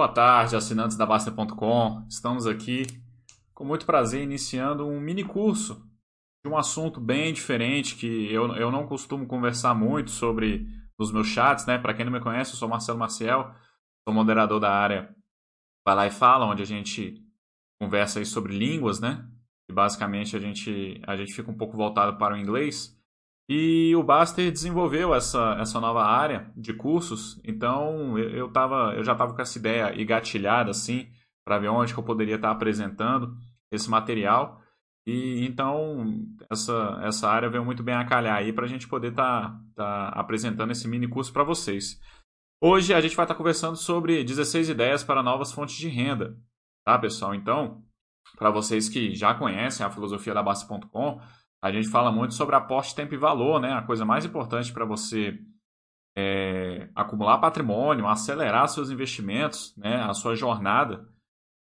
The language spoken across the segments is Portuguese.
Boa tarde, assinantes da Basta.com. Estamos aqui com muito prazer iniciando um mini curso de um assunto bem diferente que eu, eu não costumo conversar muito sobre nos meus chats, né? Para quem não me conhece, eu sou Marcelo Maciel, sou moderador da área Vai Lá e Fala, onde a gente conversa aí sobre línguas, né? E basicamente a gente, a gente fica um pouco voltado para o inglês. E o Baster desenvolveu essa, essa nova área de cursos, então eu, eu, tava, eu já estava com essa ideia engatilhada assim, para ver onde que eu poderia estar tá apresentando esse material. E então essa, essa área veio muito bem a calhar aí para a gente poder estar tá, tá apresentando esse mini curso para vocês. Hoje a gente vai estar tá conversando sobre 16 ideias para novas fontes de renda, tá pessoal? Então, para vocês que já conhecem a filosofia da Basta.com, a gente fala muito sobre aporte, tempo e valor, né? A coisa mais importante para você é, acumular patrimônio, acelerar seus investimentos, né? A sua jornada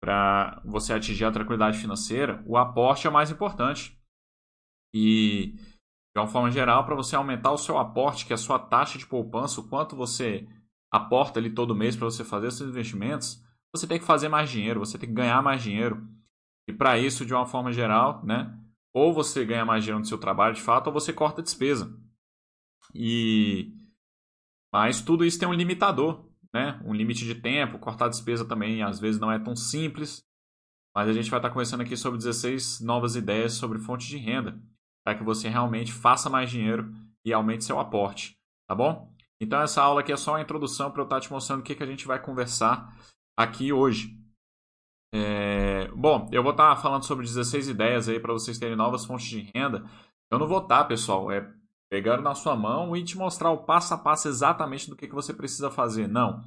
para você atingir a tranquilidade financeira, o aporte é o mais importante. E, de uma forma geral, para você aumentar o seu aporte, que é a sua taxa de poupança, o quanto você aporta ali todo mês para você fazer seus investimentos, você tem que fazer mais dinheiro, você tem que ganhar mais dinheiro. E para isso, de uma forma geral, né? Ou você ganha mais dinheiro no seu trabalho de fato, ou você corta a despesa. E mas tudo isso tem um limitador, né? Um limite de tempo, cortar a despesa também às vezes não é tão simples. Mas a gente vai estar conversando aqui sobre 16 novas ideias sobre fontes de renda, para que você realmente faça mais dinheiro e aumente seu aporte, tá bom? Então essa aula aqui é só uma introdução para eu estar te mostrando o que, que a gente vai conversar aqui hoje. É, bom, eu vou estar tá falando sobre 16 ideias aí para vocês terem novas fontes de renda. Eu não vou estar, tá, pessoal, é pegando na sua mão e te mostrar o passo a passo exatamente do que, que você precisa fazer. Não.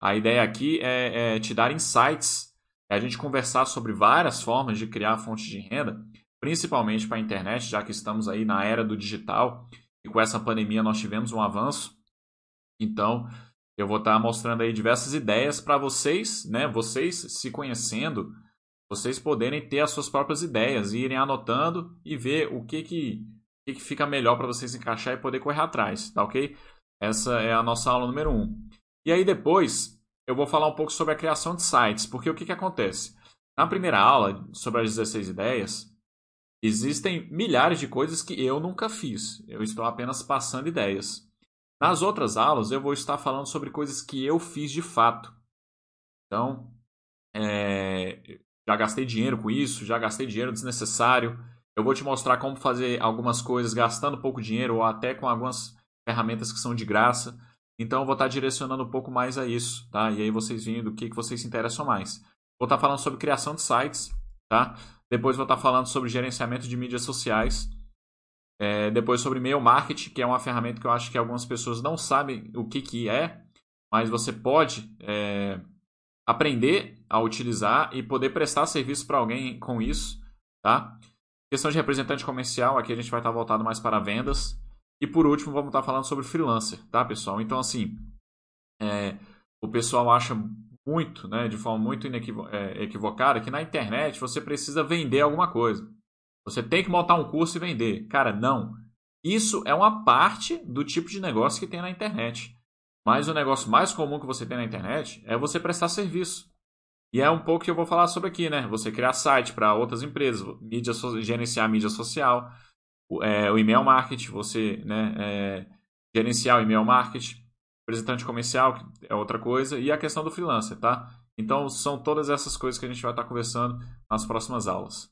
A ideia aqui é, é te dar insights, é a gente conversar sobre várias formas de criar fontes de renda, principalmente para a internet, já que estamos aí na era do digital e com essa pandemia nós tivemos um avanço. Então, eu vou estar mostrando aí diversas ideias para vocês, né? Vocês se conhecendo, vocês poderem ter as suas próprias ideias, irem anotando e ver o que que, o que, que fica melhor para vocês encaixar e poder correr atrás, tá ok? Essa é a nossa aula número 1. Um. E aí depois eu vou falar um pouco sobre a criação de sites, porque o que, que acontece? Na primeira aula, sobre as 16 ideias, existem milhares de coisas que eu nunca fiz. Eu estou apenas passando ideias. Nas outras aulas, eu vou estar falando sobre coisas que eu fiz de fato. Então, é, já gastei dinheiro com isso, já gastei dinheiro desnecessário. Eu vou te mostrar como fazer algumas coisas gastando pouco dinheiro ou até com algumas ferramentas que são de graça. Então, eu vou estar direcionando um pouco mais a isso, tá? E aí vocês veem do que, que vocês se interessam mais. Vou estar falando sobre criação de sites, tá? Depois vou estar falando sobre gerenciamento de mídias sociais. É, depois sobre e-mail marketing, que é uma ferramenta que eu acho que algumas pessoas não sabem o que, que é, mas você pode é, aprender a utilizar e poder prestar serviço para alguém com isso, tá? Questão de representante comercial, aqui a gente vai estar voltado mais para vendas. E por último, vamos estar falando sobre freelancer, tá, pessoal? Então, assim, é, o pessoal acha muito, né, de forma muito é, equivocada, que na internet você precisa vender alguma coisa. Você tem que montar um curso e vender. Cara, não. Isso é uma parte do tipo de negócio que tem na internet. Mas o negócio mais comum que você tem na internet é você prestar serviço. E é um pouco que eu vou falar sobre aqui, né? Você criar site para outras empresas, mídia, gerenciar mídia social, o, é, o e-mail marketing, você né, é, gerenciar o e-mail marketing, representante comercial, que é outra coisa, e a questão do freelancer, tá? Então, são todas essas coisas que a gente vai estar conversando nas próximas aulas.